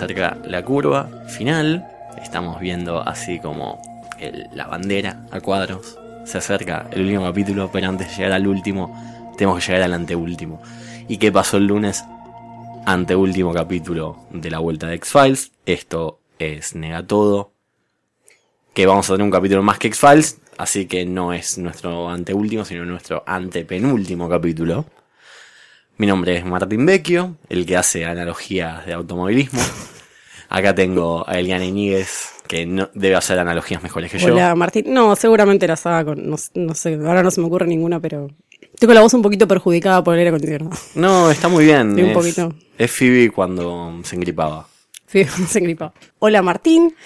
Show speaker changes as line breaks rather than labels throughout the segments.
Acerca la curva final. Estamos viendo así como la bandera a cuadros. Se acerca el último capítulo, pero antes de llegar al último, tenemos que llegar al anteúltimo. ¿Y qué pasó el lunes? Anteúltimo capítulo de la vuelta de X-Files. Esto es Negatodo. Que vamos a tener un capítulo más que X-Files. Así que no es nuestro anteúltimo, sino nuestro antepenúltimo capítulo. Mi nombre es Martín Vecchio, el que hace analogías de automovilismo. Acá tengo a Eliana Iñiguez, que no, debe hacer analogías mejores que yo.
Hola, Martín. No, seguramente las haga con. No, no sé, ahora no se me ocurre ninguna, pero. Tengo la voz un poquito perjudicada por el aire acondicionado.
No, está muy bien.
Sí, un
es,
poquito.
es Phoebe cuando se engripaba.
Sí, se engripó. Hola, Martín.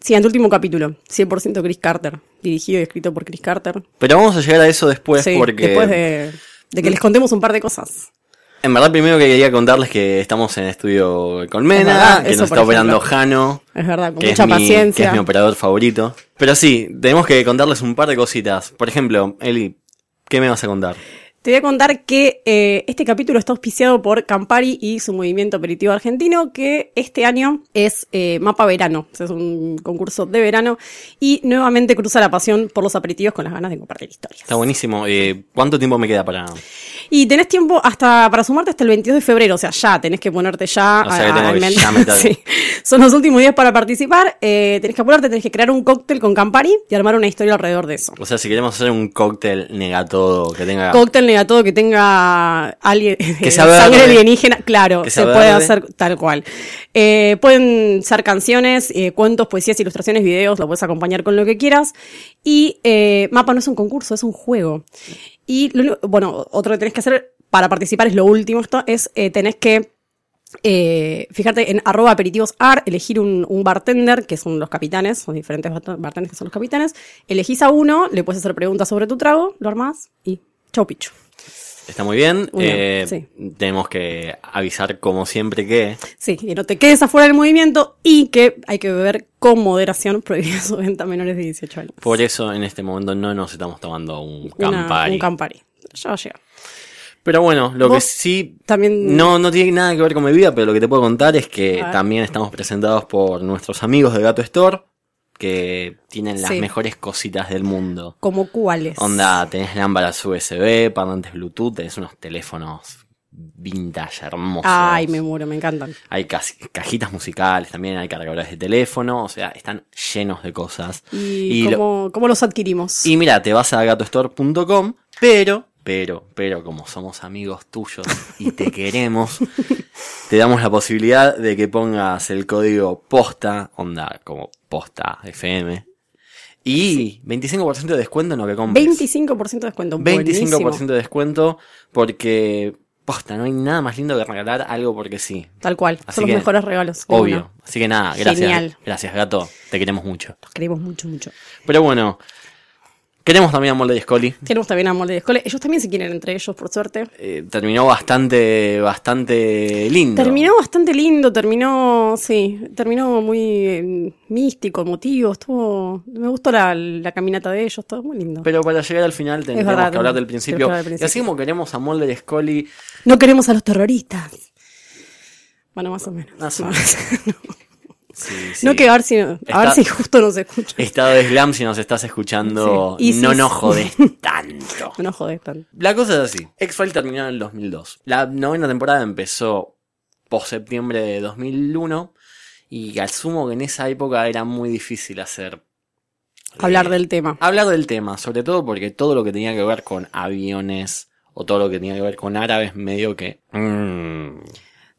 Siguiente último capítulo. 100% Chris Carter. Dirigido y escrito por Chris Carter.
Pero vamos a llegar a eso después
sí,
porque...
después de, de que les contemos un par de cosas.
En verdad, primero que quería contarles que estamos en estudio
Es
Colmena,
verdad,
que nos está operando
ejemplo.
Jano,
Es verdad, con
que
mucha
es, mi, que
paciencia.
es mi operador favorito. Pero sí, tenemos que contarles un par de cositas. Por ejemplo, Eli, ¿qué me vas a contar?
Te voy a contar que eh, este capítulo está auspiciado por Campari y su movimiento aperitivo argentino, que este año es eh, Mapa Verano. O sea, es un concurso de verano y nuevamente cruza la pasión por los aperitivos con las ganas de compartir historias.
Está buenísimo. Eh, ¿Cuánto tiempo me queda para...?
Y tenés tiempo hasta para sumarte hasta el 22 de febrero, o sea, ya tenés que ponerte ya.
O sea, que tengo que ya meter.
Sí. Son los últimos días para participar. Eh, tenés que apurarte, tenés que crear un cóctel con Campari y armar una historia alrededor de eso.
O sea, si queremos hacer un cóctel negatodo que tenga...
Cóctel negatodo que tenga alguien,
Que verde.
sangre alienígena, claro,
Que
se puede
verde.
hacer tal cual. Eh, pueden ser canciones, eh, cuentos, poesías, ilustraciones, videos, lo puedes acompañar con lo que quieras. Y eh, Mapa no es un concurso, es un juego. Y lo bueno, otro que tenés que hacer para participar es lo último esto, es eh, tenés que eh, en arroba aperitivosar, elegir un, un bartender, que son los capitanes, son diferentes bart- bartenders que son los capitanes, elegís a uno, le puedes hacer preguntas sobre tu trago, lo armás y chau pichu.
Está muy bien.
Muy bien,
Eh,
sí.
Tenemos que avisar como siempre que...
Sí, que no te quedes afuera del movimiento y que hay que beber con moderación, prohibida su venta a menores de 18 años.
Por eso en este momento no nos estamos tomando un
Una-
Campari.
un Campari. Ya va a llegar.
Pero bueno, lo que sí
También.
no, no tiene nada que ver con mi vida, pero lo que te puedo contar es que también estamos presentados por nuestros amigos de Gato Store, que tienen las
Sí.
mejores cositas del mundo.
¿Como cuáles?
Onda, tenés lámparas USB, parlantes Bluetooth, tenés unos teléfonos vintage hermosos.
Ay, me muero, me encantan.
Hay cajitas musicales también, hay cargadores de teléfono, o sea, están llenos de cosas.
¿Y, cómo, cómo los adquirimos?
y mira, te vas a gatostore.com, pero, pero, pero como somos amigos tuyos y te queremos, te damos la posibilidad de que pongas el código posta, onda como posta FM, y 25% de descuento en lo que compres.
25% de descuento.
25%
Buenísimo.
de descuento porque, posta, no hay nada más lindo que regalar algo porque sí.
Tal cual.
Así
Son los mejores regalos.
Obvio. Así que nada, gracias.
Genial.
Gracias, gato. Te queremos mucho.
Los queremos mucho, mucho.
Pero bueno, queremos también a Molde y Scully.
Tenemos también a Molde de Escole. Ellos también se quieren entre ellos, por suerte.
Eh, terminó bastante, bastante lindo.
Terminó bastante lindo, terminó, sí, terminó muy eh, místico, emotivo, estuvo, me gustó la, la caminata de ellos, todo muy lindo.
Pero para llegar al final
verdad,
que hablar del
tenemos
principio.
hablar del
Y así como queremos a Molde y Scully,
No queremos a los terroristas. Bueno, más o menos. No.
sí, sí.
No que a ver si, a ver si justo nos escucha.
Estado de Slam, si nos estás escuchando,
Sí. Y
no nos jodes tanto.
No joder tanto.
La cosa es así. X-Files terminó en el 2002. La novena temporada empezó post septiembre de 2001 y asumo que en esa época era muy difícil hacer...
Hablar
eh,
del tema.
Hablar del tema, sobre todo porque todo lo que tenía que ver con aviones o todo lo que tenía que ver con árabes, medio que... mm,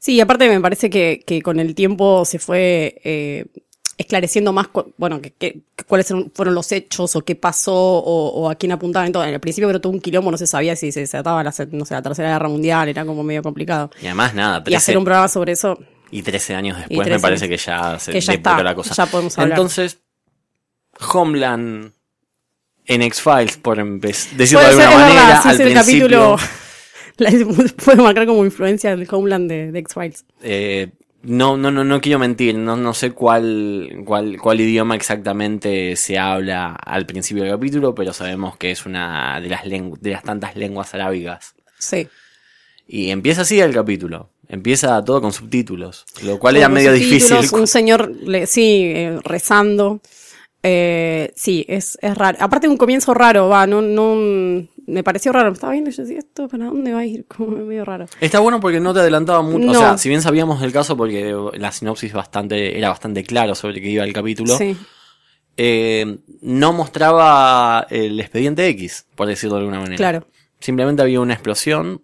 Sí, aparte me parece que, que con el tiempo se fue eh, esclareciendo más, bueno, que, que- cuáles fueron los hechos o qué pasó o, o a quién apuntaban todo. En el principio pero tuvo un quilombo, no se sabía si se trataba la, no sé, la Tercera Guerra Mundial, era como medio complicado.
y además nada,
Y hacer
13,
un programa sobre eso,
y 13 años después me
13
parece
años.
que ya se
Que ya está,
la cosa.
ya podemos hablar.
Entonces, Homeland en X-Files, por decirlo
puede
de alguna manera,
verdad, sí
al principio,
capítulo, la- puede marcar como influencia del Homeland de, de X-Files.
eh, no, no, no, no quiero mentir, no, no sé cuál, cuál, cuál idioma exactamente se habla al principio del capítulo, pero sabemos que es una de las, de las tantas lenguas arábigas.
Sí.
Y empieza así el capítulo. Empieza todo con subtítulos, lo cual era medio difícil.
Un señor, le- sí, eh, rezando. Eh, sí, es, es raro. Aparte de un comienzo raro, va, no, no, me pareció raro. Estaba viendo y yo decía, ¿esto para dónde va a ir? Como medio raro.
Está bueno porque no te adelantaba mucho. O sea, si bien sabíamos del caso porque la sinopsis bastante, era bastante claro sobre qué iba el capítulo,
Sí,
eh, no mostraba el expediente X, por decirlo de alguna manera.
claro,
Simplemente había una explosión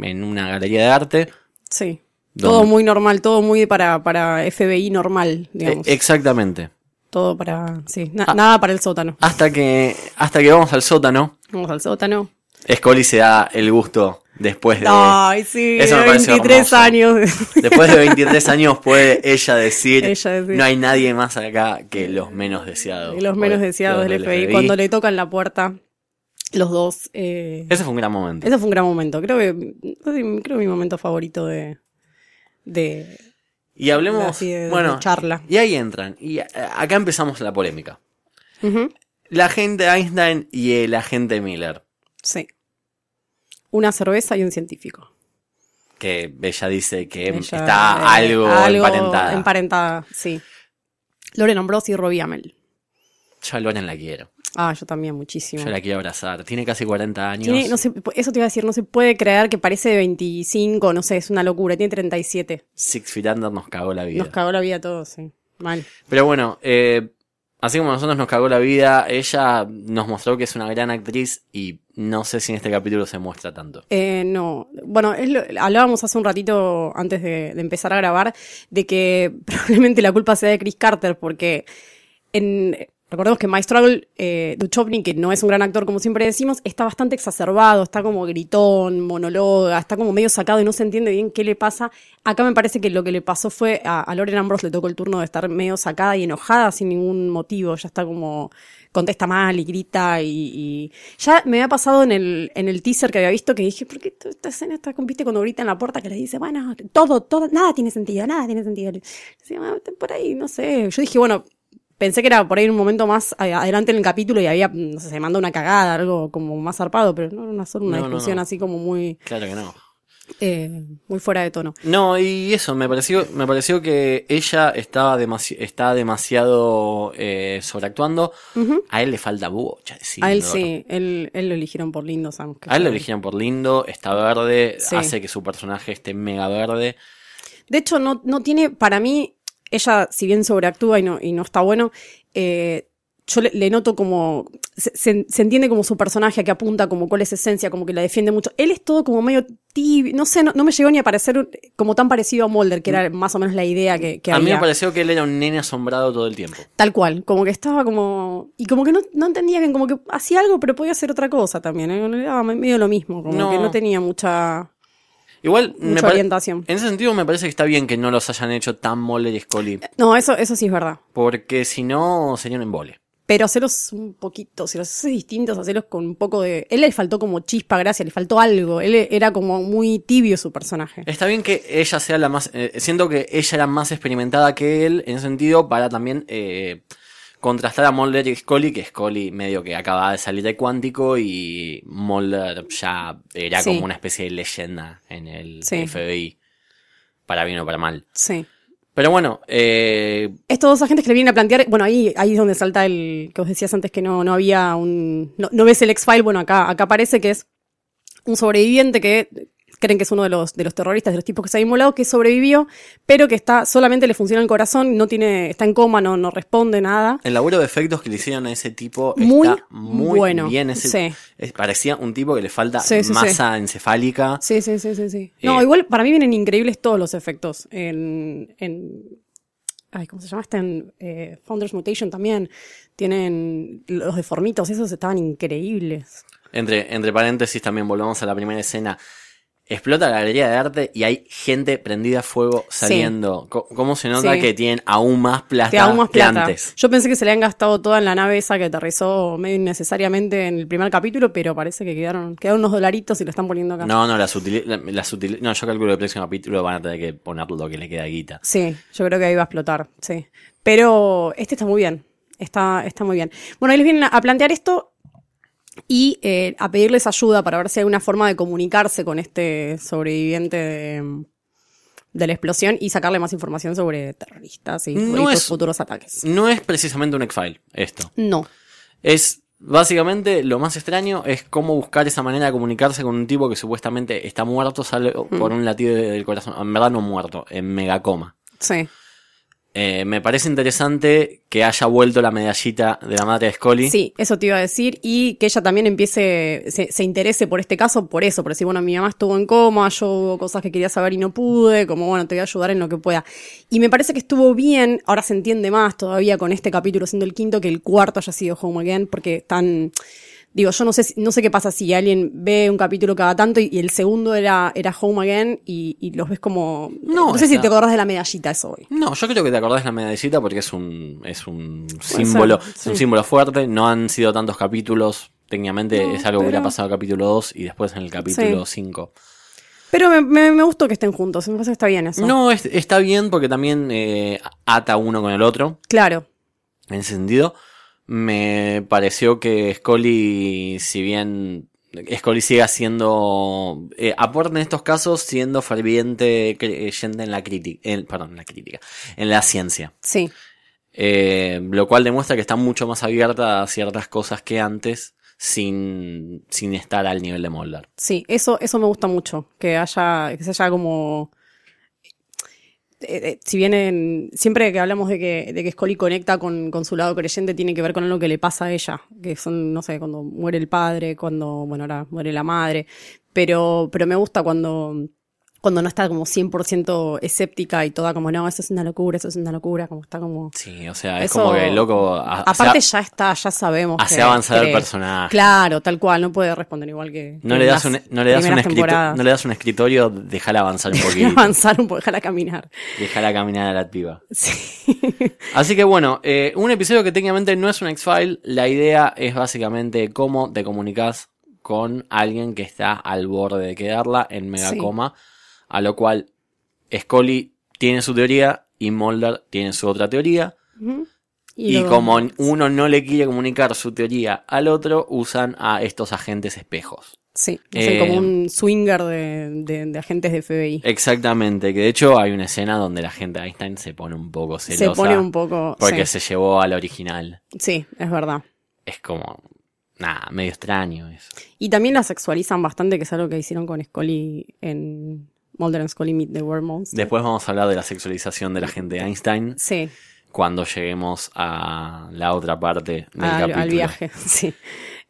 en una galería de arte.
sí. Todo muy normal, todo muy para, para FBI normal, digamos.
Eh, exactamente.
Todo para, sí, na-
Ah.
nada para el sótano.
Hasta que, hasta que vamos al sótano,
Vamos al sótano.
Scully se da el gusto después de...
Ay, sí,
Eso me
de
pareció
23
hermoso.
años.
Después de 23 años puede ella decir,
Ella decir.
no hay nadie más acá que los menos deseados.
Y los menos
Los
deseados del FBI. Cuando le tocan la puerta, los dos. Eh,
Ese fue un gran momento.
ese fue un gran momento. Creo que, creo que mi momento favorito de. de
Y hablemos,
así de- de
bueno,
charla.
y ahí entran. Y a- acá empezamos la polémica. La agente Einstein y el agente Miller.
Sí. Una cerveza y un científico.
Que ella dice que
Ella,
está
eh,
algo,
algo
emparentada.
emparentada, sí. Loren Ambrosi y Robbie Amell.
Yo a Loren la quiero.
Ah, yo también, muchísimo.
Yo la quiero abrazar. Tiene casi 40 años.
Tiene- no sé, eso te iba a decir, no se puede creer que parece de 25, no sé, es una locura, tiene 37.
Six Feet Under nos cagó la vida.
Nos cagó la vida a todos, sí. Mal.
Pero bueno, eh, así como a nosotros nos cagó la vida, ella nos mostró que es una gran actriz y no sé si en este capítulo se muestra tanto.
Eh, no, bueno, es lo- hablábamos hace un ratito antes de, de empezar a grabar de que probablemente la culpa sea de Chris Carter porque en, recordemos que Struggle, eh, Duchovny, que no es un gran actor como siempre decimos, está bastante exacerbado, está como gritón, monóloga, está como medio sacado y no se entiende bien qué le pasa. Acá me parece que lo que le pasó fue a, a Lauren Ambrose le tocó el turno de estar medio sacada y enojada sin ningún motivo, ya está como contesta mal y grita y, y- ya me había pasado en el, en el teaser que había visto que dije, ¿por qué esta escena está compite cuando grita en la puerta que le dice, bueno, todo, todo, nada tiene sentido, nada tiene sentido. Decía, "Ah, por ahí, no sé. Yo dije, bueno, pensé que era por ahí un momento más adelante en el capítulo y había, no sé, se mandó una cagada, algo como más zarpado, pero no era una, solo una
No,
discusión
no.
así como muy,
Claro que no.
eh, muy fuera de tono.
No, y eso, me pareció, me pareció que ella estaba demasi está demasiado eh, sobreactuando. A él le falta bocha, decir,
A él sí, él, él lo eligieron por lindo, Sam.
A él lo eligieron por lindo, está verde,
Sí.
hace que su personaje esté mega verde.
De hecho, no, no tiene, para mí, ella, si bien sobreactúa y no, y no está bueno, eh, yo le, le noto como, se, se- se entiende como su personaje que apunta como cuál es esencia, como que la defiende mucho. Él es todo como medio tibio, no sé, no, no me llegó ni a parecer como tan parecido a Mulder, que era más o menos la idea que, que
a mí me pareció que él era un nene asombrado todo el tiempo.
Tal cual, como que estaba como. Y como que no, no entendía bien, como que hacía algo, pero podía hacer otra cosa también. ¿eh? Era medio lo mismo, como
No.
que no tenía mucha,
Igual, me
mucha
pare-
orientación.
en ese sentido me parece que está bien que no los hayan hecho tan Mulder y Scully,
No, eso, eso sí es verdad.
porque si no sería un embole.
Pero hacerlos un poquito, si los haces distintos, hacerlos con un poco de. Él le faltó como chispa, gracia, le faltó algo. Él era como muy tibio su personaje.
Está bien que ella sea la más. eh, siento que ella era más experimentada que él, en ese sentido, para también eh, contrastar a Mulder y Scully, que Scully medio que acababa de salir de cuántico y Mulder ya era
Sí.
como una especie de leyenda en el
Sí.
FBI, para bien o para mal.
Sí.
Pero bueno, eh,
Estos dos agentes que le vienen a plantear, bueno, ahí, ahí es donde salta el que vos decías antes que no, no había un. No, no ves el X-File, bueno, acá, acá parece que es un sobreviviente que creen que es uno de los, de los terroristas, de los tipos que se ha inmolado, que sobrevivió, pero que está, solamente le funciona el corazón, no tiene, está en coma, no, no responde nada.
El laburo de efectos que le hicieron a ese tipo
Muy
está muy
bueno,
bien. Ese,
sí.
es- parecía un tipo que le falta
Sí, sí,
masa encefálica.
Sí, sí, sí, sí, sí. No,
Eh.
igual para mí vienen increíbles todos los efectos. En, en ay, ¿cómo se llama? Este en eh, Founders Mutation también. Tienen los deformitos, esos estaban increíbles.
Entre, entre paréntesis, también volvamos a la primera escena. Explota la galería de arte y hay gente prendida a fuego saliendo. ¿Cómo se nota
Sí.
que tienen aún más plata
aún más
que
plata.
antes?
Yo pensé que se le habían gastado toda en la nave esa que aterrizó medio innecesariamente en el primer capítulo, pero parece que quedaron, quedaron unos dolaritos y lo están poniendo acá.
No, no, las las no, yo calculo que el próximo capítulo van a tener que poner lo que le queda guita.
Sí, yo creo que ahí va a explotar, sí. Pero este está muy bien. Está, está muy bien. Bueno, ellos vienen a- a plantear esto y eh, a pedirles ayuda para ver si hay una forma de comunicarse con este sobreviviente de, de la explosión y sacarle más información sobre terroristas y
No
estos
es-
futuros ataques.
No es precisamente un X-File esto.
No.
Es básicamente lo más extraño es cómo buscar esa manera de comunicarse con un tipo que supuestamente está muerto, sale
Mm.
por un latido del corazón. En verdad no muerto, en megacoma.
Sí.
Eh, me parece interesante que haya vuelto la medallita de la madre de Scully.
Sí, eso te iba a decir. Y que ella también empiece, se, se interese por este caso, por eso, por decir, bueno, mi mamá estuvo en coma, yo hubo cosas que quería saber y no pude, como bueno, te voy a ayudar en lo que pueda. Y me parece que estuvo bien, ahora se entiende más todavía con este capítulo siendo el quinto, que el cuarto haya sido Home Again, porque tan, digo, yo no sé, no sé qué pasa si alguien ve un capítulo cada tanto y, y el segundo era, era Home Again y, y los ves como,
No,
no, sé si te acordás de la medallita eso hoy.
No, yo creo que te acordás de la medallita porque es un, es un símbolo,
ser,
es un
sí.
símbolo fuerte. No han sido tantos capítulos. Técnicamente
No,
es algo que hubiera pasado en el capítulo 2 y después en el capítulo 5.
Pero me, me, me gustó que estén juntos, me parece que está bien eso.
No, es- está bien porque también eh, ata uno con el otro.
Claro.
En ese sentido, me pareció que Scully, si bien Scully sigue siendo, eh, aporta en estos casos siendo ferviente creyente en la crítica, en, perdón, en la crítica, en la ciencia.
Sí.
Eh, lo cual demuestra que está mucho más abierta a ciertas cosas que antes, sin, sin estar al nivel de Mulder.
Sí, eso, eso me gusta mucho, que haya, que se haya como eh, eh, si bien en- siempre que hablamos de que, de que Scully conecta con, con su lado creyente, tiene que ver con algo que le pasa a ella, que son, no sé, cuando muere el padre, cuando, bueno, ahora muere la madre, pero, pero me gusta cuando, cuando no está como 100% escéptica y toda como, no, eso es una locura, eso es una locura, como está como...
Sí, o sea, es
Eso-
como que el loco
Aparte ya está, ya sabemos.
hace
que
avanzar el personaje.
Claro, tal cual, no puede responder igual que...
no le das un,
las
no le das un
primeras
escrito-
temporadas.
no le das un escritorio, déjala avanzar un poquito.
avanzar un poco, déjala caminar.
déjala caminar a la piba.
Sí.
Así que bueno, eh, un episodio que técnicamente no es un X-File, la idea es básicamente cómo te comunicas con alguien que está al borde de quedarla en megacoma, a lo cual Scully tiene su teoría y Mulder tiene su otra teoría, y, como uno no le quiere comunicar su teoría al otro, usan a estos agentes espejos.
Sí,
Eh,
hacen como un swinger de, de- de agentes de FBI.
Exactamente, que de hecho hay una escena donde la gente de Einstein se pone un poco celosa.
Se pone un poco...
Porque
sí.
se llevó al original.
Sí, es verdad.
Es como, nada, medio extraño eso.
Y también la sexualizan bastante, que es algo que hicieron con Scully en Mulder and Scully Meet the World Monster.
Después vamos a hablar de la sexualización de la gente de Einstein
Sí,
cuando lleguemos a la otra parte del
al,
capítulo.
al viaje, sí.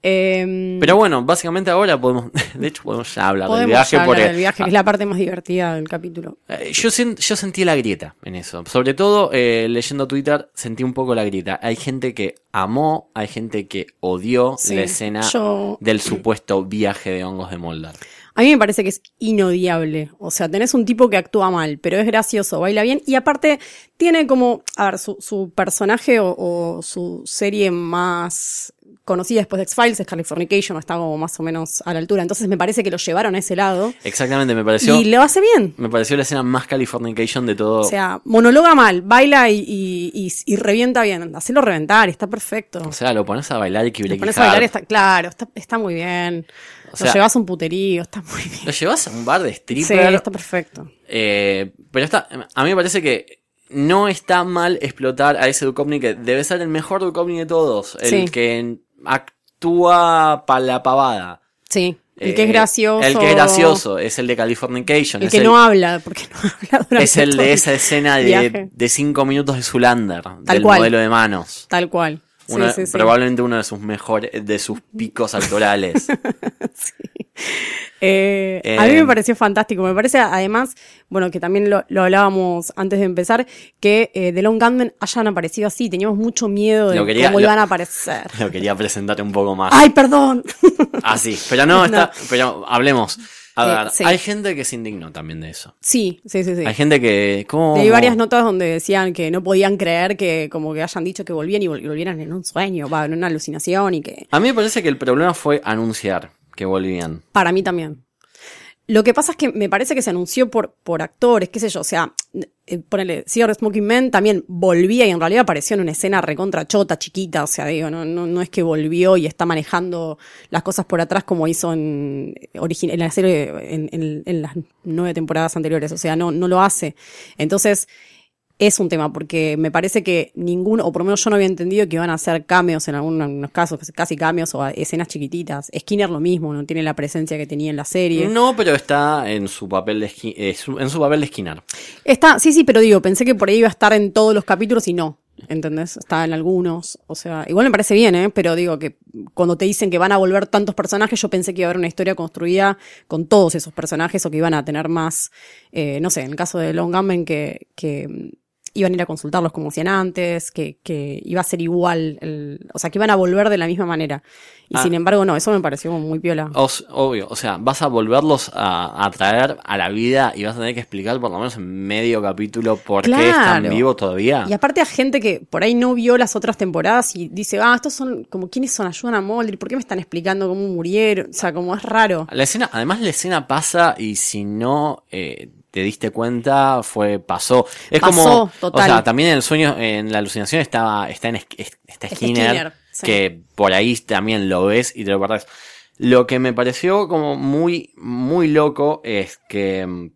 Em,
Pero bueno, básicamente ahora podemos, de hecho podemos ya hablar del viaje
ya hablar
porque
del viaje, que es la parte más divertida del capítulo.
eh, yo, sen- yo sentí la grieta en eso. Sobre todo eh, leyendo Twitter sentí un poco la grieta. Hay gente que amó, hay gente que odió
Sí,
la escena
yo-
del supuesto viaje de hongos de Mulder.
A mí me parece que es inodiable. O sea, tenés un tipo que actúa mal, pero es gracioso, baila bien. Y aparte, tiene como, a ver, su, su personaje o, o su serie más conocida después de X-Files es Californication, está como más o menos a la altura. Entonces me parece que lo llevaron a ese lado.
Exactamente, me pareció,
Y lo hace bien.
me pareció la escena más Californication de todo.
O sea, monologa mal, baila y, y, y- y revienta bien. Hacelo reventar, está perfecto.
O sea, lo pones a bailar y que
Lo pones a bailar, está, claro, está, está muy bien.
O
lo llevas a un puterío, está muy bien.
Lo llevas a un bar de
Sí,
stripper.
está perfecto.
eh, pero está, a mí me parece que no está mal explotar a ese Duchovny que debe ser el mejor Duchovny de todos. El
Sí.
que actúa para la pavada.
Sí. El que es
Eh,
gracioso.
El que es gracioso es el de Californication.
El
es
que no habla, porque no habla durante
Es el de esa escena de, de cinco minutos de Zulander, del
cual.
modelo de manos.
Tal cual. Sí, sí.
Probablemente uno de sus mejores, de sus picos actorales.
Eh,
Eh,
a mí me pareció fantástico. Me parece, además, bueno, que también lo, lo hablábamos antes de empezar, que eh, The Long Gunman hayan aparecido así. Teníamos mucho miedo de
Lo quería-
cómo
lo-
iban a aparecer.
Lo quería presentar un poco más
¡Ay, perdón!
así. Pero no, está, pero hablemos. A
Eh,
ver,
sí.
hay gente que se indignó también de eso.
sí, sí, sí, sí.
Hay gente que, ¿cómo?
Leí varias notas donde decían que no podían creer que como que hayan dicho que volvían y vol- y volvieran en un sueño, va, en una alucinación y que
A mí me parece que el problema fue anunciar que volvían.
para mí también. Lo que pasa es que me parece que se anunció por, por actores, qué sé yo, o sea, eh, ponele, Cigar Smoking Man también volvía y en realidad apareció en una escena recontra chota, chiquita, o sea, digo, no, no, no es que volvió y está manejando las cosas por atrás como hizo en, origi- en la serie, en, en- en las nueve temporadas anteriores, o sea, no, no lo hace. Entonces, es un tema, porque me parece que ninguno, o por lo menos yo no había entendido que iban a hacer cameos en algunos casos, casi cameos o escenas chiquititas. Skinner lo mismo, no tiene la presencia que tenía en la serie.
No, pero está en su papel de, eh, su- en su papel de esquinar.
Está, sí, sí, pero digo, pensé que por ahí iba a estar en todos los capítulos y no. ¿Entendés? Está en algunos. O sea, igual me parece bien, ¿eh? Pero digo que cuando te dicen que van a volver tantos personajes, yo pensé que iba a haber una historia construida con todos esos personajes o que iban a tener más, eh, no sé, en el caso de Long Gunman, que, que iban a ir a consultarlos como hacían antes, que, que iba a ser igual, el- o sea, que iban a volver de la misma manera. Y
Ah.
sin embargo, no, eso me pareció como muy piola.
Os- obvio, o sea, vas a volverlos a, a traer a la vida y vas a tener que explicar por lo menos en medio capítulo por qué están
Claro.
vivos todavía.
Y aparte a gente que por ahí no vio las otras temporadas y dice, ah, estos son como quiénes son, ayudan a Mulder, ¿por qué me están explicando cómo murieron? O sea, como es raro.
La escena, además la escena pasa y si no eh, te diste cuenta, fue, pasó. Es
Pasó,
como,
total.
o sea, también en el sueño, en la alucinación estaba, está en es- es- está
Está
Skinner,
Skinner, sí.
que por ahí también lo ves y te lo perdés. Lo que me pareció como muy, muy loco es que,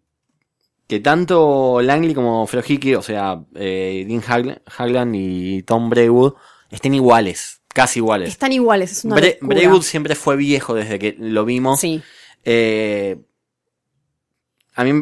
que tanto Langley como Frojiki, o sea, eh, Dean Hagl- Hagland y Tom Braywood, estén iguales, casi iguales.
Están iguales, es una
Bra-
locura.
Braywood siempre fue viejo desde que lo vimos.
Sí,
Eh, a mí,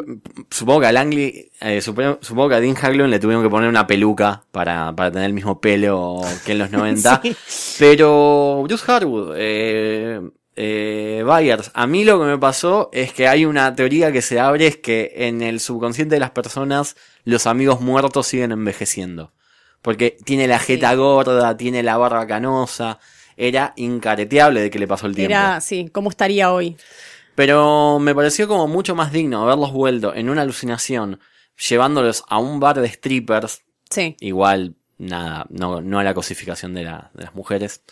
supongo que a Langley, eh, supongo, supongo que a Dean Haglund le tuvieron que poner una peluca para, para tener el mismo pelo que en los 90.
Sí.
Pero Bruce Harwood, eh, eh, Byers, a mí lo que me pasó es que hay una teoría que se abre, es que en el subconsciente de las personas los amigos muertos siguen envejeciendo. Porque tiene la jeta gorda, tiene la barba canosa. Era incareteable de que le pasó el tiempo.
era, sí, ¿cómo estaría hoy?
Pero me pareció como mucho más digno haberlos vuelto en una alucinación, llevándolos a un bar de strippers.
Sí,
Igual, nada, no, no a la cosificación de, la- de las mujeres.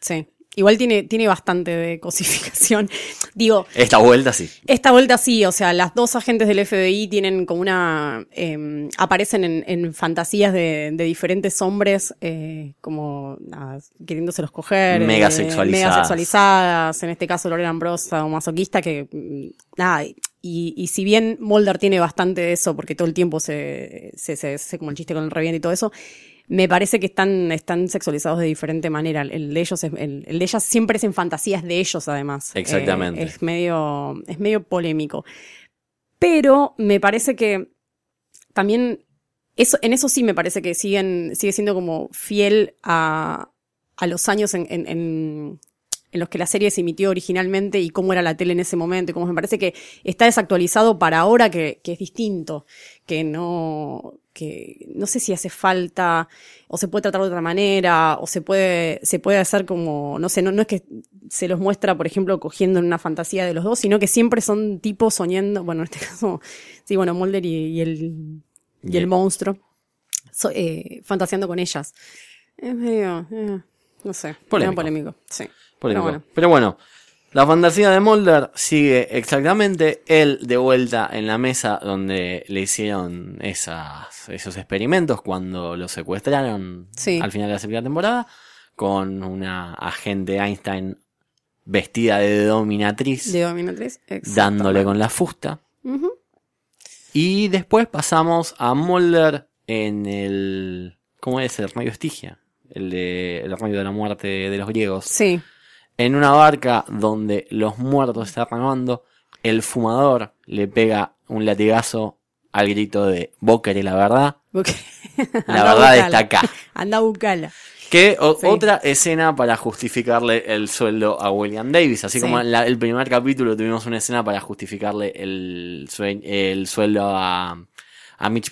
sí. Igual tiene, tiene bastante de cosificación. Digo,
Esta vuelta sí.
Esta vuelta sí, o sea, las dos agentes del FBI tienen como una. eh, aparecen en, en fantasías de, de diferentes hombres, eh, como nada, queriéndoselos coger.
Mega
eh,
sexualizadas.
mega sexualizadas. En este caso, Lorena Ambrosa o masoquista, que. mm, Nada, y, y si bien Mulder tiene bastante de eso, porque todo el tiempo se, se, se, se- como el chiste con el reviente y todo eso. Me parece que están, están sexualizados de diferente manera. El de ellos, es- el, el de ellas siempre es en fantasías de ellos, además.
Exactamente.
Eh, es medio, es medio polémico. Pero me parece que también, eso, en eso sí me parece que siguen, sigue siendo como fiel a, a los años en, en, en, en los que la serie se emitió originalmente y cómo era la tele en ese momento. Y como me parece que está desactualizado para ahora que, que es distinto, que no, que no sé si hace falta o se puede tratar de otra manera o se puede, se puede hacer como, no sé, no, no es que se los muestra, por ejemplo, cogiendo en una fantasía de los dos, sino que siempre son tipos soñando, bueno, en este caso, sí, bueno, Mulder y, y el, y el monstruo, so- eh, fantaseando con ellas. Es medio, eh, no sé,
Polémico.
polémico, sí. Pero bueno.
Pero bueno, la fantasía de Mulder sigue exactamente él de vuelta en la mesa donde le hicieron esas, esos experimentos cuando lo secuestraron
Sí.
al final de la segunda temporada con una agente Einstein vestida de dominatriz
De Dominatriz,
dándole con la fusta. Y después pasamos a Mulder en el... ¿Cómo es? El rayo Estigia. El de el rayo de la muerte de los griegos.
Sí,
en una barca donde los muertos están remando, el fumador le pega un latigazo al grito de vos querés la verdad, la verdad está acá.
Anda a buscarla.
Que o-
Sí.
otra escena para justificarle el sueldo a William Davis, así
Sí.
como en la- el primer capítulo tuvimos una escena para justificarle el, sue- el sueldo a, a Mitch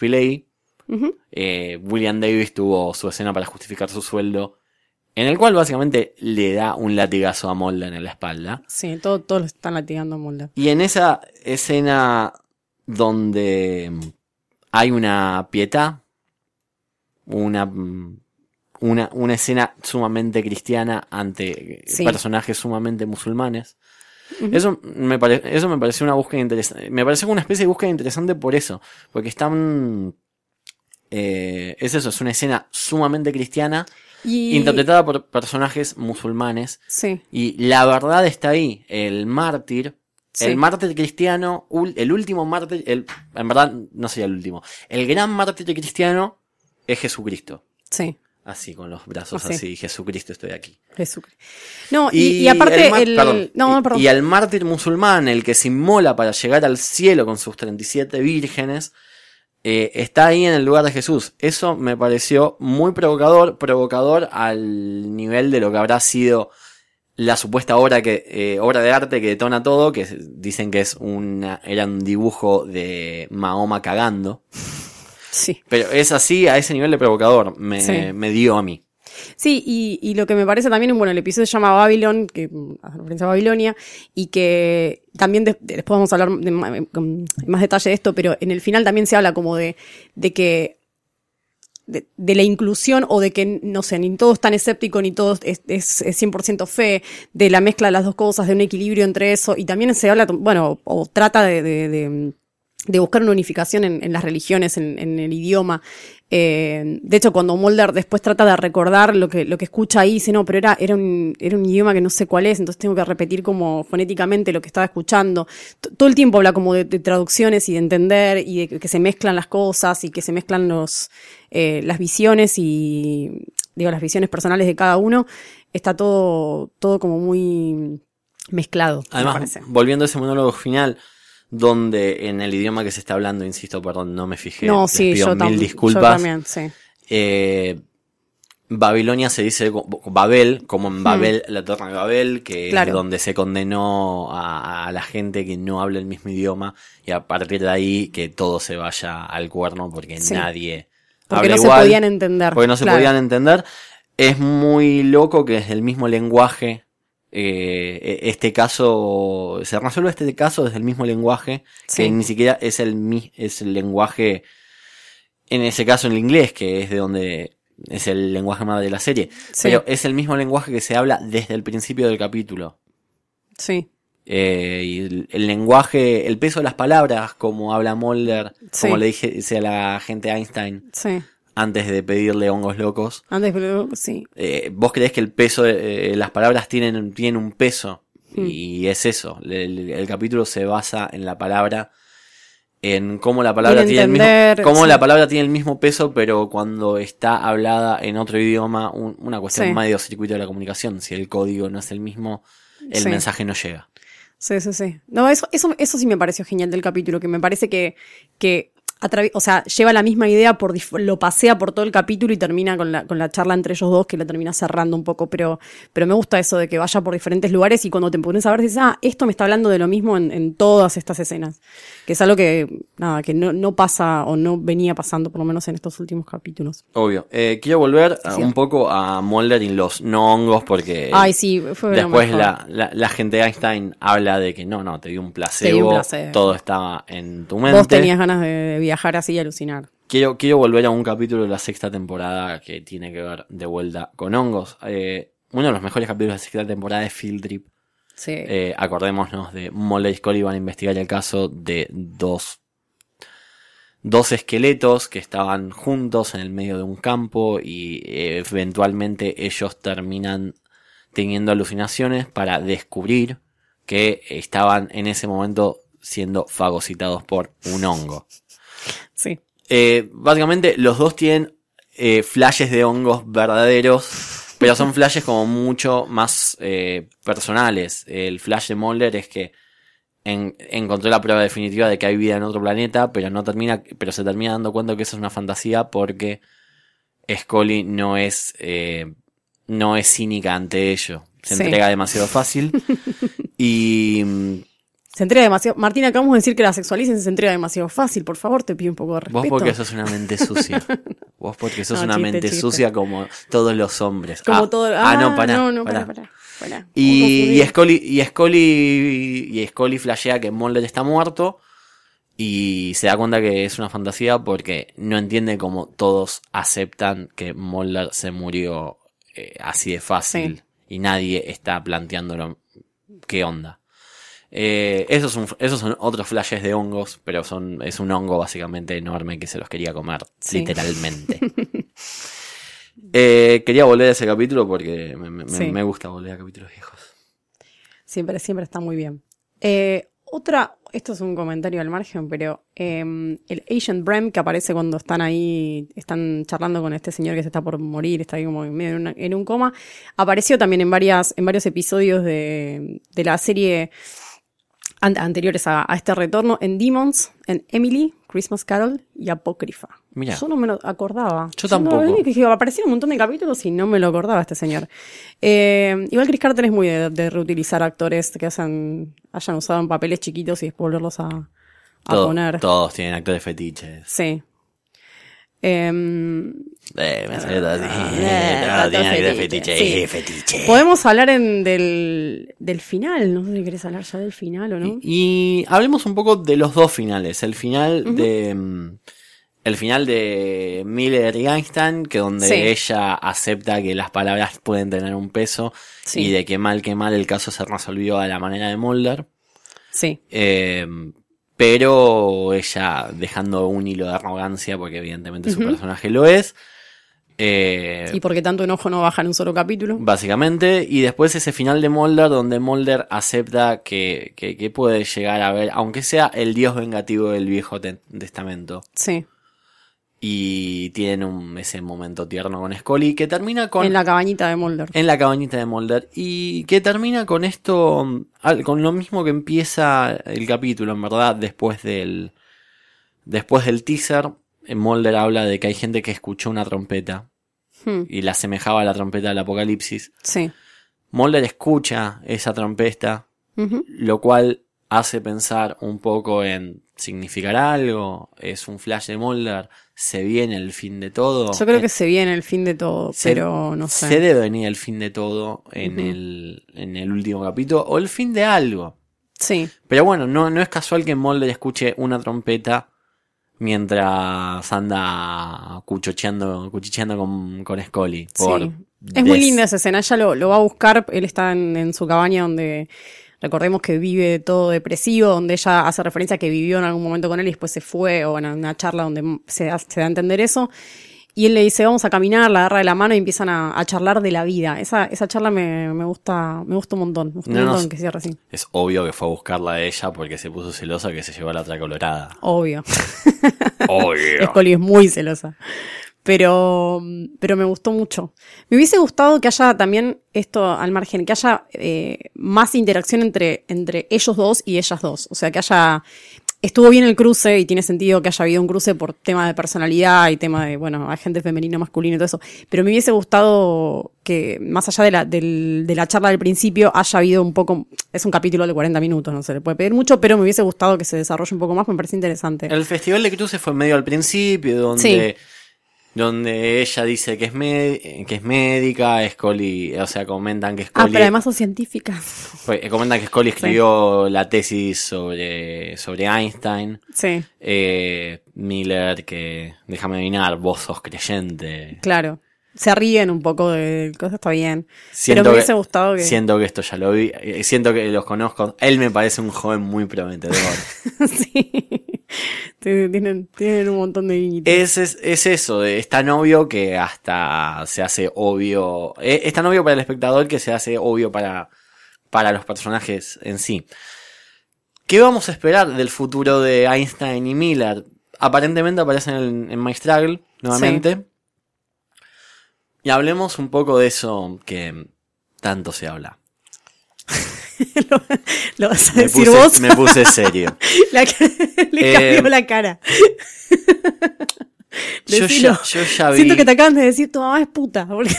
Ujú.
eh, William Davis tuvo su escena para justificar su sueldo, en el cual básicamente le da un latigazo a Mulder en la espalda.
Sí, todo- todos lo están latigando a Mulder.
Y en esa escena donde mm, hay una pietà, una, mm, una, una escena sumamente cristiana ante eh,
Sí.
personajes sumamente musulmanes. Eso me, pare- eso me pareció una búsqueda interesante. Me pareció una especie de búsqueda interesante por eso. Porque están. eh, es eso, es una escena sumamente cristiana,
Y...
interpretada por personajes musulmanes.
Sí,
Y la verdad está ahí. El mártir,
Sí.
el mártir cristiano, el último mártir, el, en verdad no sería el último. El gran mártir cristiano es Jesucristo.
sí.
Así, con los brazos
Así.
así, Jesucristo estoy aquí.
Jesucristo. No, y, y aparte
el mar-
el...
perdón,
no, perdón.
y al mártir musulmán, el que se inmola para llegar al cielo con sus 37 vírgenes, eh, está ahí en el lugar de Jesús. Eso me pareció muy provocador, provocador al nivel de lo que habrá sido la supuesta obra que eh, obra de arte que detona todo, que dicen que es una era un dibujo de Mahoma cagando,
Sí.
pero es así a ese nivel de provocador me,
Sí.
me dio a mí.
Sí, y, y lo que me parece también, bueno, el episodio se llama Babylon, que mm, hace referencia a Babilonia, y que también de- de- después vamos a hablar de ma- con más detalle de esto, pero en el final también se habla como de, de que de, de la inclusión o de que, no sé, ni todo es tan escéptico ni todo es, es, es 100% fe, de la mezcla de las dos cosas, de un equilibrio entre eso, y también se habla, bueno, o trata de, de, de- buscar una unificación en, en las religiones, en, en el idioma. Eh, de hecho, cuando Mulder después trata de recordar lo que, lo que escucha ahí, dice, no, pero era, era, un, era un idioma que no sé cuál es, entonces tengo que repetir como fonéticamente lo que estaba escuchando. T- Todo el tiempo habla como de, de traducciones y de entender y de que se mezclan las cosas y que se mezclan los, eh, las visiones y, digo, las visiones personales de cada uno. Está todo, todo como muy mezclado, me
Además, volviendo a ese monólogo final, donde en el idioma que se está hablando, insisto, perdón, no me fijé.
No, sí,
pido
yo,
mil
yo
disculpas.
también, sí.
Eh, Babilonia se dice Babel, como en Babel, la torre de Babel, que
Hmm. Claro.
es donde se condenó a, a la gente que no habla el mismo idioma, y a partir de ahí que todo se vaya al cuerno porque
Sí.
nadie
Porque
habla
no
igual,
se podían entender.
porque no se
claro.
podían entender. Es muy loco que es el mismo lenguaje. Eh, e- este caso se resuelve este caso desde el mismo lenguaje que ni siquiera es el es el lenguaje en ese caso en el inglés que es de donde es el lenguaje madre de la serie.
Sí.
pero es el mismo lenguaje que se habla desde el principio del capítulo.
Sí,
Eh, y el, el lenguaje el peso de las palabras como habla Mulder como le dije dice a la gente Einstein.
Sí.
Antes de pedirle hongos locos
Antes, pero sí.
eh, vos creés que el peso, de, eh, las palabras tienen, tienen un peso.
Hmm.
Y es eso. El, el capítulo se basa en la palabra, en cómo la palabra
en
tiene el mismo, cómo
sí.
la palabra tiene el mismo peso, pero cuando está hablada en otro idioma, un- una cuestión
Sí.
medio circuito de la comunicación. Si el código no es el mismo, el
Sí.
mensaje no llega.
Sí, sí, sí. No, eso, eso, eso sí me pareció genial del capítulo, que me parece que, que o sea, lleva la misma idea, por lo pasea por todo el capítulo y termina con la, con la charla entre ellos dos, que la termina cerrando un poco, pero, pero me gusta eso de que vaya por diferentes lugares y cuando te pones a ver dices, ah, esto me está hablando de lo mismo en, en todas estas escenas. Que es algo que, nada, que no, no pasa o no venía pasando, por lo menos en estos últimos capítulos.
Obvio. Eh, quiero volver
Sí.
un poco a Mulder y los no hongos, porque
Ay, sí, fue lo
Después la, la, la gente de Einstein habla de que no, no, te dio un placebo,
Te dio un placebo.
todo estaba en tu mente.
Vos tenías ganas de viajar así y alucinar.
Quiero, quiero volver a un capítulo de la sexta temporada que tiene que ver de vuelta con hongos. Eh, uno de los mejores capítulos de la sexta temporada es Field Trip.
Sí.
Eh, acordémonos de Mulder y Scully van a investigar el caso de dos, dos esqueletos que estaban juntos en el medio de un campo y eh, eventualmente ellos terminan teniendo alucinaciones para descubrir que estaban en ese momento siendo fagocitados por un hongo.
sí.
Eh, básicamente los dos tienen eh, flashes de hongos verdaderos Pero son flashes como mucho más eh, personales. El flash de Mulder es que en- encontró la prueba definitiva de que hay vida en otro planeta, pero no termina, pero se termina dando cuenta que eso es una fantasía porque Scully no es, eh, no es cínica ante ello. Se
Sí.
entrega demasiado fácil. y mm,
Se entrega demasiado. Martina, acabamos de decir que la sexualicen se entrega demasiado fácil. Por favor, te pido un poco de respeto.
vos porque sos una mente sucia. Vos porque sos
No,
una
chiste,
mente
chiste.
sucia como todos los hombres.
Como
ah,
todo.
Ah, no, pará, pará,
pará.
Y, y Scully, y Scully, y Scully flashea que Mulder está muerto y se da cuenta que es una fantasía porque no entiende cómo todos aceptan que Mulder se murió eh, así de fácil
Sí.
y nadie está planteándolo qué onda. Eh, esos, son, esos son otros flashes de hongos, pero son, es un hongo básicamente enorme que se los quería comer,
Sí.
literalmente. Eh, quería volver a ese capítulo porque me, me-
Sí.
me gusta volver a capítulos viejos.
Siempre, siempre está muy bien. Eh, otra, esto es un comentario al margen, pero eh, el Agent Brem que aparece cuando están ahí, están charlando con este señor que se está por morir, está ahí como en medio una- en un coma, apareció también en varias, en varios episodios de, de la serie anteriores a, a este retorno, en Demons, en Emily, Christmas Carol y Apócrifa.
Mira.
Yo no me lo acordaba.
Yo
no-
tampoco.
aparecía en un montón de capítulos y no me lo acordaba este señor. Eh, igual Chris Carter es muy de, de reutilizar actores que hayan, hayan usado en papeles chiquitos y después volverlos a, a
Todo-
poner.
Todos tienen actores fetiches.
Sí. Em,
Eh, me salió todo así.
eh, actor
tienen actores
fetiche, sí.
Eh, fetiche.
Podemos hablar en del, del final, no sé si querés hablar ya del final o no.
Y, y hablemos un poco de los dos finales. El final de. mm, El final de Miller y Einstein, que donde
Sí.
ella acepta que las palabras pueden tener un peso
Sí.
y de que mal que mal el caso se resolvió a la manera de Mulder.
Sí,
Eh, pero ella dejando un hilo de arrogancia, porque evidentemente su personaje lo es. Eh,
y porque tanto enojo no baja en un solo capítulo.
Básicamente, y después ese final de Mulder donde Mulder acepta que, que, que puede llegar a ver, aunque sea el dios vengativo del viejo Te- testamento,
Sí,
y tienen un, ese momento tierno con Scully que termina con
en la cabañita de Mulder.
en la cabañita de Mulder y que termina con esto, mm, con lo mismo que empieza el capítulo, en verdad, después del después del teaser, eh, Mulder habla de que hay gente que escuchó una trompeta
Hmm,
y la asemejaba a la trompeta del apocalipsis.
Sí.
Mulder escucha esa trompeta, lo cual hace pensar un poco en significará algo, es un flash de Mulder, se viene el fin de todo.
Yo creo
Eh,
que se viene el fin de todo,
se-
pero no sé.
Se debe venir el fin de todo en, el, en el último capítulo, o el fin de algo.
Sí,
Pero bueno, no, no es casual que Mulder escuche una trompeta mientras anda cuchocheando, cuchicheando con, con Scully. Por
sí. Es muy linda esa escena, ella lo, lo va a buscar, él está en, en su cabaña donde recordemos que vive todo depresivo, donde ella hace referencia a que vivió en algún momento con él y después se fue, o en una charla donde se, da- se da a entender eso. Y él le dice, vamos a caminar, la agarra de la mano y empiezan a, a charlar de la vida. Esa, esa charla me, me gusta, me gusta un montón, me gusta
No
un montón que cierre así.
Es obvio que fue a buscarla a ella porque se puso celosa que se llevó a la otra colorada.
Obvio.
Obvio.
Scully es muy celosa. Pero, pero me gustó mucho. Me hubiese gustado que haya también esto al margen, que haya eh, más interacción entre, entre ellos dos y ellas dos. O sea, que haya. Estuvo bien el cruce y tiene sentido que haya habido un cruce por tema de personalidad y tema de, bueno, agente femenino, masculino y todo eso. Pero me hubiese gustado que, más allá de la, del- de la charla del principio, haya habido un poco. Es un capítulo de 40 minutos, no se le puede pedir mucho, pero me hubiese gustado que se desarrolle un poco más, me parece interesante.
El festival de cruces fue medio al principio, donde, donde ella dice que es, que es médica, Scully, o sea, comentan que
Ah,
Scully,
pero además son científicas.
fue- comentan que Scully escribió la tesis sobre, sobre Einstein.
Sí,
Eh, Miller, que déjame adivinar, vos sos creyente.
claro. Se ríen un poco de cosas, está bien.
Siento
pero me hubiese gustado que.
Siento que esto ya lo vi, eh, siento que los conozco. Él me parece un joven muy prometedor.
sí. Tienen, tienen un montón de guiñitos.
Es, es, es eso, de- es tan obvio que hasta se hace obvio. Es, es tan obvio para el espectador que se hace obvio para, para los personajes en sí. ¿Qué vamos a esperar del futuro de Einstein y Miller? Aparentemente aparecen en, en My Struggle nuevamente. Y hablemos un poco de eso que tanto se habla.
lo, lo vas a
Me
decir
puse,
vos.
me puse serio.
La le
Eh,
cambió la cara.
Yo ya, yo ya vi.
Siento que te acaban de decir tu mamá es puta. Porque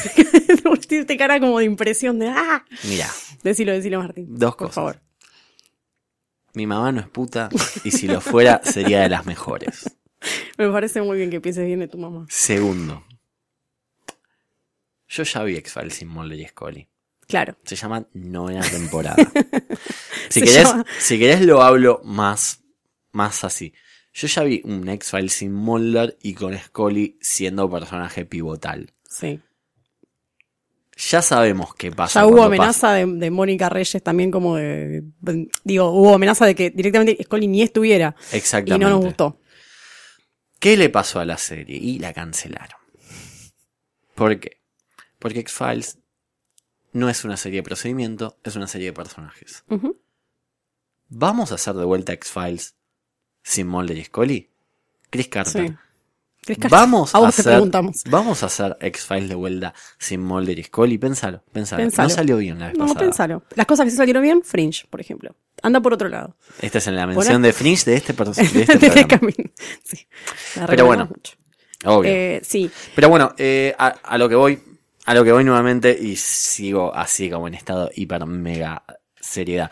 pusiste cara como de impresión de ¡ah!
Mira,
Decilo, decilo, Martín.
Dos
por
cosas.
favor.
mi mamá no es puta y si lo fuera sería de las mejores.
Me parece muy bien que pienses bien de tu mamá.
Segundo, yo ya vi X-Files sin Mulder y Scully.
Claro.
Se llama novena temporada. si, querés,
llama-
si querés lo hablo más, más así. Yo ya vi un X-Files sin Mulder y con Scully siendo personaje pivotal.
Sí.
Ya sabemos qué pasa.
Ya hubo amenaza de, de Mónica Reyes también como de... Digo, hubo amenaza de que directamente Scully ni estuviera.
pasa.
Y
Exactamente.
no nos gustó.
¿Qué le pasó a la serie? Y la cancelaron. ¿Por qué? Porque X-Files no es una serie de procedimiento, es una serie de personajes. ¿Vamos a hacer de vuelta X-Files sin Mulder y Scully? Chris Carter.
Sí. ¿Crees que-
Vamos
a
hacer, vamos a hacer X-Files de vuelta sin Mulder y Scully. Pensalo, pensalo.
Pensalo.
No salió bien la vez
No,
pasada.
pensalo. Las cosas que se salieron bien, Fringe, por ejemplo. Anda por otro lado.
Esta es en la mención de Fringe de este, perso- de este
camino. Sí. La
Pero bueno,
mucho.
Obvio.
Eh, sí.
Pero bueno, eh, a, a lo que voy, a lo que voy nuevamente y sigo así como en estado hiper mega seriedad.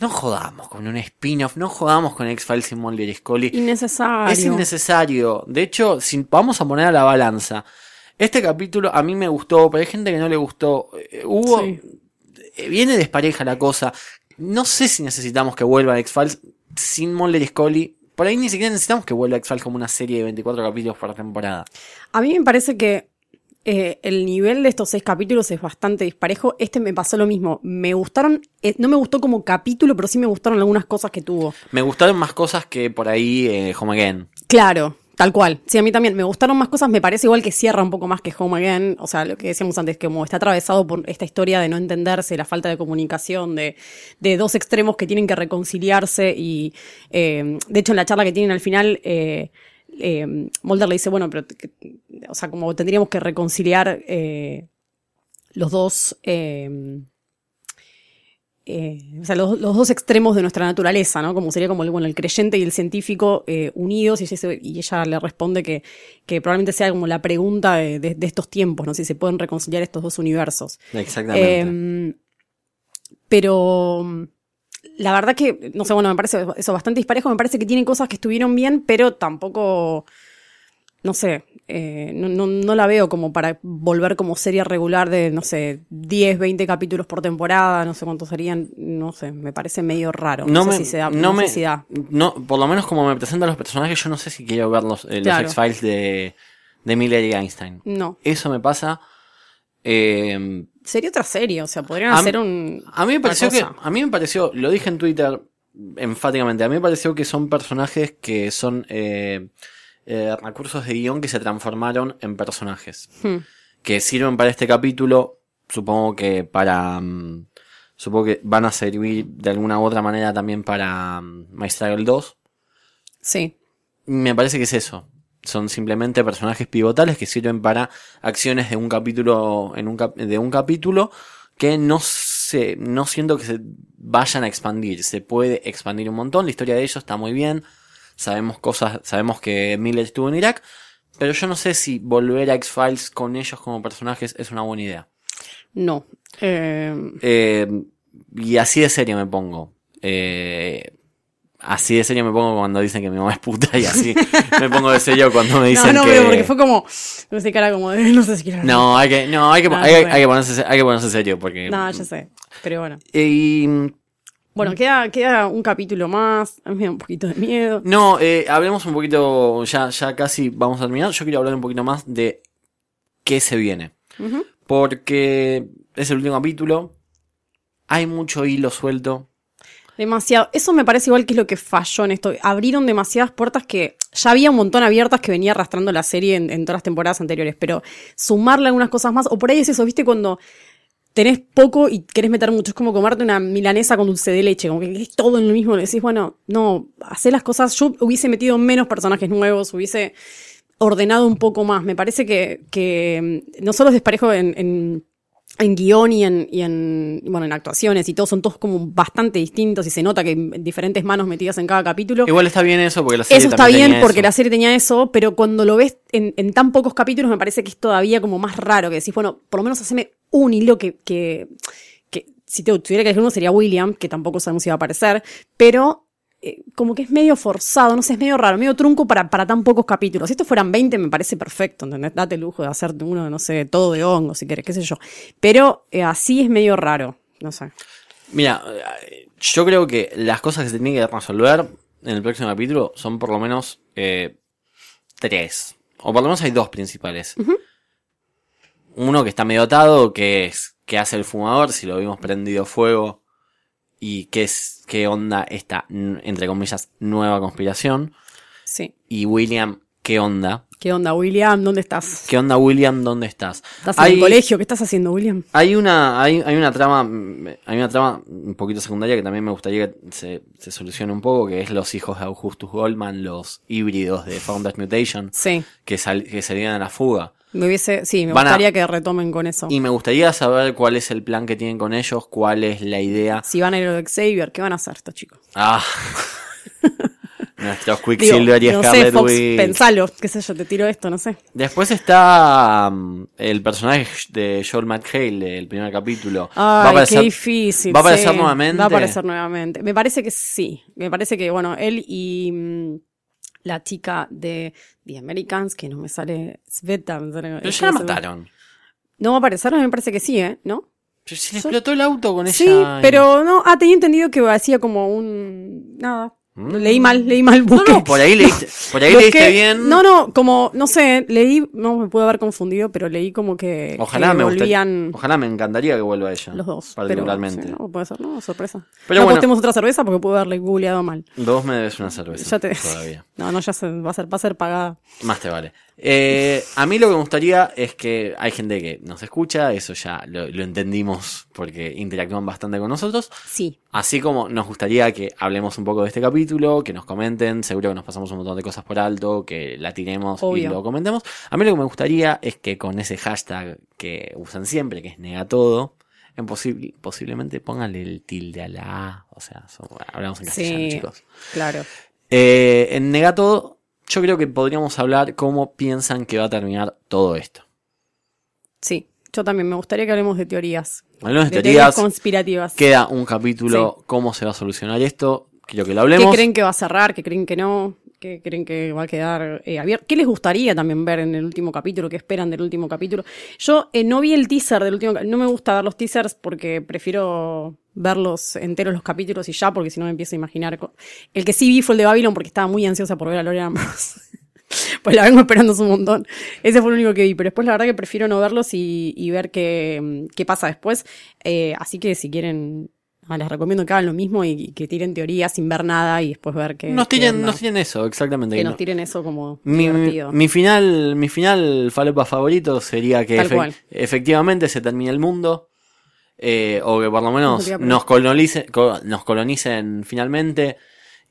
No jodamos con un spin-off, no jodamos con X-Files y Mulder y Scully.
Innecesario.
Es innecesario. De hecho, si vamos a poner a la balanza, este capítulo a mí me gustó, pero hay gente que no le gustó. Eh, Hubo,
Sí.
eh, viene despareja la cosa. No sé si necesitamos que vuelva X-Files sin Mulder y Scully. Por ahí ni siquiera necesitamos que vuelva X-Files como una serie de 24 capítulos por temporada.
A mí me parece que eh, el nivel de estos seis capítulos es bastante disparejo. Este me pasó lo mismo. Me gustaron, eh, no me gustó como capítulo, pero sí me gustaron algunas cosas que tuvo.
Me gustaron más cosas que por ahí eh, Home Again.
Claro, tal cual. Sí, a mí también me gustaron más cosas. Me parece igual que cierra un poco más que Home Again. O sea, lo que decíamos antes, que como está atravesado por esta historia de no entenderse, la falta de comunicación, de, de dos extremos que tienen que reconciliarse. Y eh, de hecho, en la charla que tienen al final, eh, eh, Mulder le dice, bueno, pero, o sea, como tendríamos que reconciliar eh, los dos. eh, eh, o sea, los, los dos extremos de nuestra naturaleza, ¿no? Como sería como el, bueno, el creyente y el científico eh, unidos, y ella, se- y ella le responde que, que probablemente sea como la pregunta de, de- de estos tiempos, ¿no? Si se pueden reconciliar estos dos universos.
Exactamente.
Eh, pero la verdad que, no sé, bueno, me parece eso bastante disparejo, me parece que tiene cosas que estuvieron bien, pero tampoco, no sé, eh, no, no, no la veo como para volver como serie regular de, no sé, 10, 20 capítulos por temporada, no sé cuántos serían, no sé, me parece medio raro. No,
no
sé
me,
si se da,
no
no
me,
sé si da.
no, por lo menos como me presentan los personajes, yo no sé si quiero ver los, eh, los
Claro.
X-Files de, de Miller y Einstein.
No.
Eso me pasa. Eh,
Sería otra serie, o sea, podrían
A-
hacer un.
a mí me pareció que, a mí me pareció, lo dije en Twitter enfáticamente, a mí me pareció que son personajes que son eh, eh, recursos de guion que se transformaron en personajes.
Hmm.
que sirven para este capítulo, supongo que para... mm, supongo que van a servir de alguna u otra manera también para mm, My Struggle 2.
Sí.
Me parece que es eso. Son simplemente personajes pivotales que sirven para acciones de un capítulo, en un cap- de un capítulo que no se, no siento que se vayan a expandir. Se puede expandir un montón. La historia de ellos está muy bien. Sabemos cosas, sabemos que Miller estuvo en Irak. Pero yo no sé si volver a X-Files con ellos como personajes es una buena idea.
No. Eh,
Eh, y así de serio me pongo. Eh, así de serio me pongo cuando dicen que mi mamá es puta y así me pongo de serio cuando me
no,
dicen
no,
que...
pero porque fue como. No sé, cara como de. No sé si quiero.
No, hay que, no, hay que,
No,
hay,
bueno.
hay que ponerse, hay que ponerse serio porque...
No, ya sé. Pero bueno.
Y,
Bueno, queda, queda un capítulo más. A mí me da un poquito de miedo.
no, eh, hablemos un poquito, ya, ya casi vamos a terminar. Yo quiero hablar un poquito más de qué se viene. Porque es el último capítulo. Hay mucho hilo suelto.
Demasiado. Eso me parece igual que es lo que falló en esto. Abrieron demasiadas puertas que ya había un montón abiertas que venía arrastrando la serie en, todas las temporadas anteriores. Pero sumarle algunas cosas más. O por ahí es eso, ¿viste? Cuando tenés poco y querés meter mucho. Es como comerte una milanesa con dulce de leche. Como que es todo en lo mismo. Decís, bueno, no, hacer las cosas. Yo hubiese metido menos personajes nuevos. Hubiese. ordenado un poco más. Me parece que, mm, no solo es desparejo en, en guion y en, y en, bueno, en actuaciones y todo, son todos como bastante distintos y se nota que hay diferentes manos metidas en cada capítulo.
Igual está bien eso porque la serie
Eso está bien
tenía
porque
eso.
la serie tenía eso, pero cuando lo ves en, en tan pocos capítulos me parece que es todavía como más raro, que decís, bueno, por lo menos haceme un hilo que, que, que si te tuviera que elegir uno sería William, que tampoco sabemos si va a aparecer, pero eh, como que es medio forzado, no sé, es medio raro, medio trunco para, para tan pocos capítulos. Si estos fueran 20 me parece perfecto, ¿entendés? Date el lujo de hacerte uno, no sé, todo de hongo, si querés, qué sé yo. Pero eh, así es medio raro, no sé.
Mira, yo creo que las cosas que se tienen que resolver en el próximo capítulo son por lo menos eh, tres. O por lo menos hay dos principales. Uno que está medio atado, que es que hace el fumador, si lo vimos prendido fuego. Y qué es, qué onda esta, entre comillas, nueva conspiración.
Sí.
Y William, qué onda.
¿Qué onda, William? ¿Dónde estás?
¿Qué onda, William? ¿Dónde estás?
¿Estás en el colegio? ¿Qué estás haciendo, William?
Hay una, hay, hay una trama, hay una trama un poquito secundaria que también me gustaría que se, se solucione un poco, que es los hijos de Augustus Goldman, los híbridos de Founders Mutation,
Sí.
que, sal, que salían a la fuga.
Me hubiese, sí, me
a-
gustaría que retomen con eso.
Y me gustaría saber cuál es el plan que tienen con ellos, cuál es la idea.
Si van a ir a Xavier, ¿qué van a hacer estos chicos?
Ah. Nuestros
Digo,
Quicksilver y
no sé,
Scarlet
Fox,
Witch.
pensalo, qué sé yo, te tiro esto, no sé.
Después está mm, el personaje de Joel McHale del primer capítulo.
Ay, qué difícil.
Va a aparecer
sí.
nuevamente.
Va a aparecer nuevamente. Me parece que sí. Me parece que, bueno, él y mm, la chica de The Americans, que no me sale Sveta. me sale-
Pero ya la mataron.
No va a aparecer, me parece que sí, ¿eh? ¿No?
Pero se le explotó el auto con ella.
Sí, pero no, ah, tenía entendido que hacía como un... Nada.
Mm.
Leí mal, leí mal.
No,
busqué.
no, por ahí leíste, por ahí
Busqué-
leíste bien.
No, no, como, no sé, leí, no me puedo haber confundido, pero leí como que,
Ojalá
que
me
volvían
ojalá me encantaría que vuelva ella.
los dos.
Particularmente.
Pero, sí, no, puede ser, no, sorpresa.
Pero
no
bueno.
apostemos otra cerveza porque puedo haberle googleado mal.
Dos me debes una cerveza.
Ya te...
Todavía.
No, no, ya se, va a ser, va a ser pagada.
Más te vale. Eh, a mí lo que me gustaría es que hay gente que nos escucha, eso ya lo, lo entendimos porque interactúan bastante con nosotros.
Sí.
Así como nos gustaría que hablemos un poco de este capítulo, que nos comenten, seguro que nos pasamos un montón de cosas por alto, que la tiremos y lo comentemos. A mí lo que me gustaría es que con ese hashtag que usan siempre, que es negatodo, en posi- posiblemente pónganle el tilde a la A. O sea, son- hablamos en castellano,
Sí.
chicos.
Claro.
Eh, en Negatodo, yo creo que podríamos hablar cómo piensan que va a terminar todo esto.
Sí. Yo también me gustaría que hablemos de teorías.
Hablemos de
De
teorías.
conspirativas.
Queda un capítulo, cómo se va a solucionar esto. Quiero que lo hablemos.
¿Qué creen que va a cerrar? ¿Qué creen que no? ¿Qué creen que va a quedar eh, abierto? ¿Qué les gustaría también ver en el último capítulo? ¿Qué esperan del último capítulo? Yo eh, no vi el teaser del último No me gusta ver los teasers porque prefiero verlos enteros los capítulos y ya, porque si no me empiezo a imaginar. El que sí vi fue el de Babylon porque estaba muy ansiosa por ver a Lorena más. pues la vengo esperando un montón. Ese fue el único que vi, pero después la verdad que prefiero no verlos y, ver qué, qué pasa después. Eh, así que si quieren, les recomiendo que hagan lo mismo y, y que tiren teorías sin ver nada y después ver qué.
Nos tiren,
onda.
nos tiren eso, exactamente.
que
que
nos
no-
tiren eso como
Mi,
divertido.
mi final, mi final falopa favorito sería que efectivamente se termine el mundo. eh, o que por lo menos
Nos
colonice- co- nos colonicen finalmente.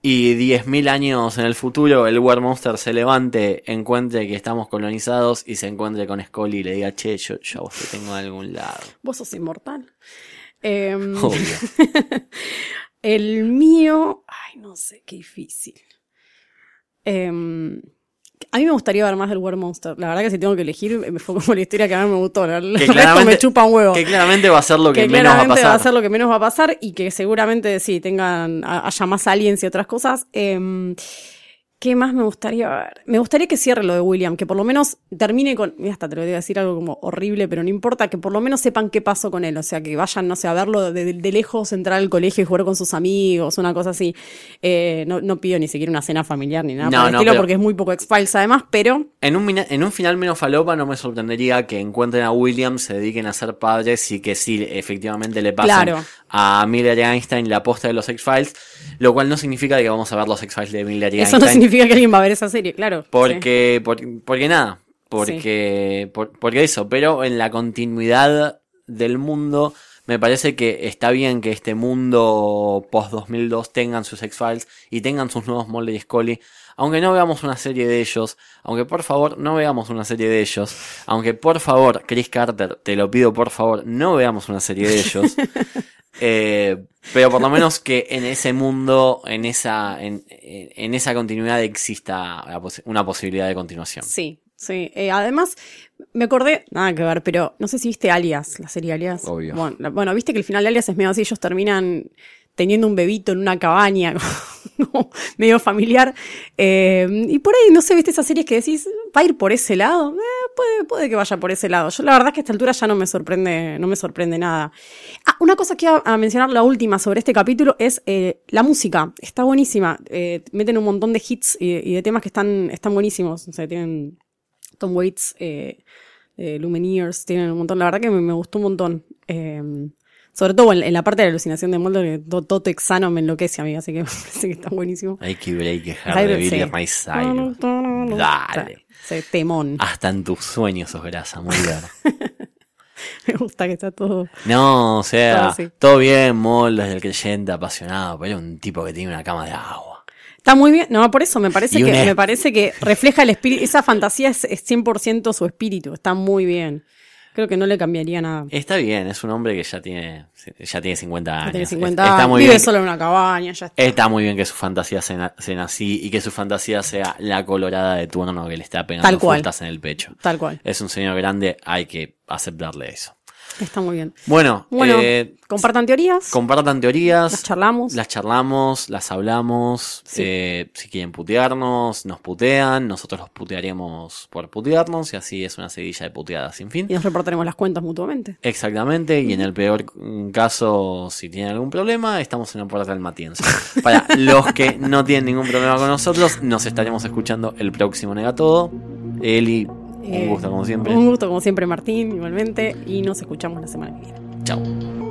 Y 10.000 años en el futuro el War Monster se levante, encuentre que estamos colonizados y se encuentre con Scully y le diga, che, yo, yo a vos te tengo de algún lado.
Vos sos inmortal. Em, el mío, ay, no sé, qué difícil. Em, a mí me gustaría ver más del War Monster. La verdad que si tengo que elegir, me fue como la historia que a mí me gustó.
Claramente-
me chupa un huevo.
Que claramente va a ser lo que,
que
menos va a pasar.
va a ser lo que menos va a pasar y que seguramente sí tengan haya más aliens y otras cosas. Em, ¿Qué más me gustaría ver? Me gustaría que cierre lo de William, que por lo menos termine con. Mira, hasta te lo voy a decir algo como horrible, pero no importa, que por lo menos sepan qué pasó con él. O sea, que vayan, no sé, a verlo de, de lejos, entrar al colegio y jugar con sus amigos, una cosa así. Eh, no, no pido ni siquiera una cena familiar ni nada
No,
por el
no,
estilo, porque es muy poco X-Files además, pero
En un, en un final menos falopa no me sorprendería que encuentren a William, se dediquen a ser padres y que sí, efectivamente le pasen
Claro.
a Miller Einstein la posta de los X-Files, lo cual no significa que vamos a ver los X-Files de Miller y
eso no
Einstein.
Significa que alguien va a ver esa serie, claro. sí.
porque, por- porque nada, porque, por- porque eso, pero en la continuidad del mundo Me parece que está bien que este mundo post-2002 tengan sus X-Files y tengan sus nuevos Mulder y Scully. Aunque no veamos una serie de ellos, aunque por favor no veamos una serie de ellos, aunque por favor, Chris Carter, te lo pido por favor, no veamos una serie de ellos. Eh, pero por lo menos que en ese mundo, en esa, en, en esa continuidad exista una posibilidad de continuación.
Sí, sí. Eh, además, me acordé, nada que ver, pero no sé si viste Alias, la serie Alias.
Obvio.
Bueno, la- bueno, viste que el final de Alias es medio así, ellos terminan teniendo un bebito en una cabaña, medio familiar. Eh, y por ahí, no sé, viste esas series que decís, ¿va a ir por ese lado? Eh, puede, que vaya por ese lado. Yo la verdad es que a esta altura ya no me sorprende, no me sorprende nada. Ah, una cosa que iba a mencionar, la última sobre este capítulo, es eh, la música. Está buenísima. Meten un montón de hits y, de temas que están, están buenísimos. O sea, tienen Tom Waits, Lumineers, tienen un montón. La verdad que me, me gustó un montón. Sobre todo en, en la parte de la alucinación de Mulder, que todo, todo texano me enloquece a mí, así que parece que está buenísimo.
Hay que break de
Jairo,
Billy
sí.
Ray Cyrus. Dale.
Sí, temón.
Hasta en tus sueños sos grasa, muy bien.
Me gusta que está todo.
No, o sea,
Todo
bien, Moldes del creyente apasionado, pero era un tipo que tiene una cama de agua.
Está muy bien. No, por eso me parece que
una-
me parece que refleja el espíritu. Esa fantasía es, es 100% su espíritu. Está muy bien. Creo que no le cambiaría nada.
Está bien, es un hombre que ya tiene, ya tiene 50 años.
Ya tiene
Es-
50
está
años,
muy
vive
bien.
solo en una cabaña, ya está.
Está muy bien que su fantasía sea, sea así y que su fantasía sea la colorada de turno que le está pegando
Tal cual.
en el pecho.
Tal cual.
Es un señor grande, hay que aceptarle eso.
Está muy bien.
Bueno,
Bueno,
eh,
compartan teorías.
compartan teorías.
Las charlamos.
Las charlamos, las hablamos.
Sí.
eh, si quieren putearnos, nos putean. Nosotros los putearemos por putearnos. Y así es una seguilla de puteadas sin fin.
y nos reportaremos las cuentas mutuamente.
Exactamente. Y en el peor caso, si tienen algún problema, estamos en la puerta del Matienzo. Para los que no tienen ningún problema con nosotros, nos estaremos escuchando el próximo Negatodo. Eli, un
Eh,
gusto como siempre.
Un gusto como siempre, Martín, igualmente. Y nos escuchamos la semana que viene.
Chao.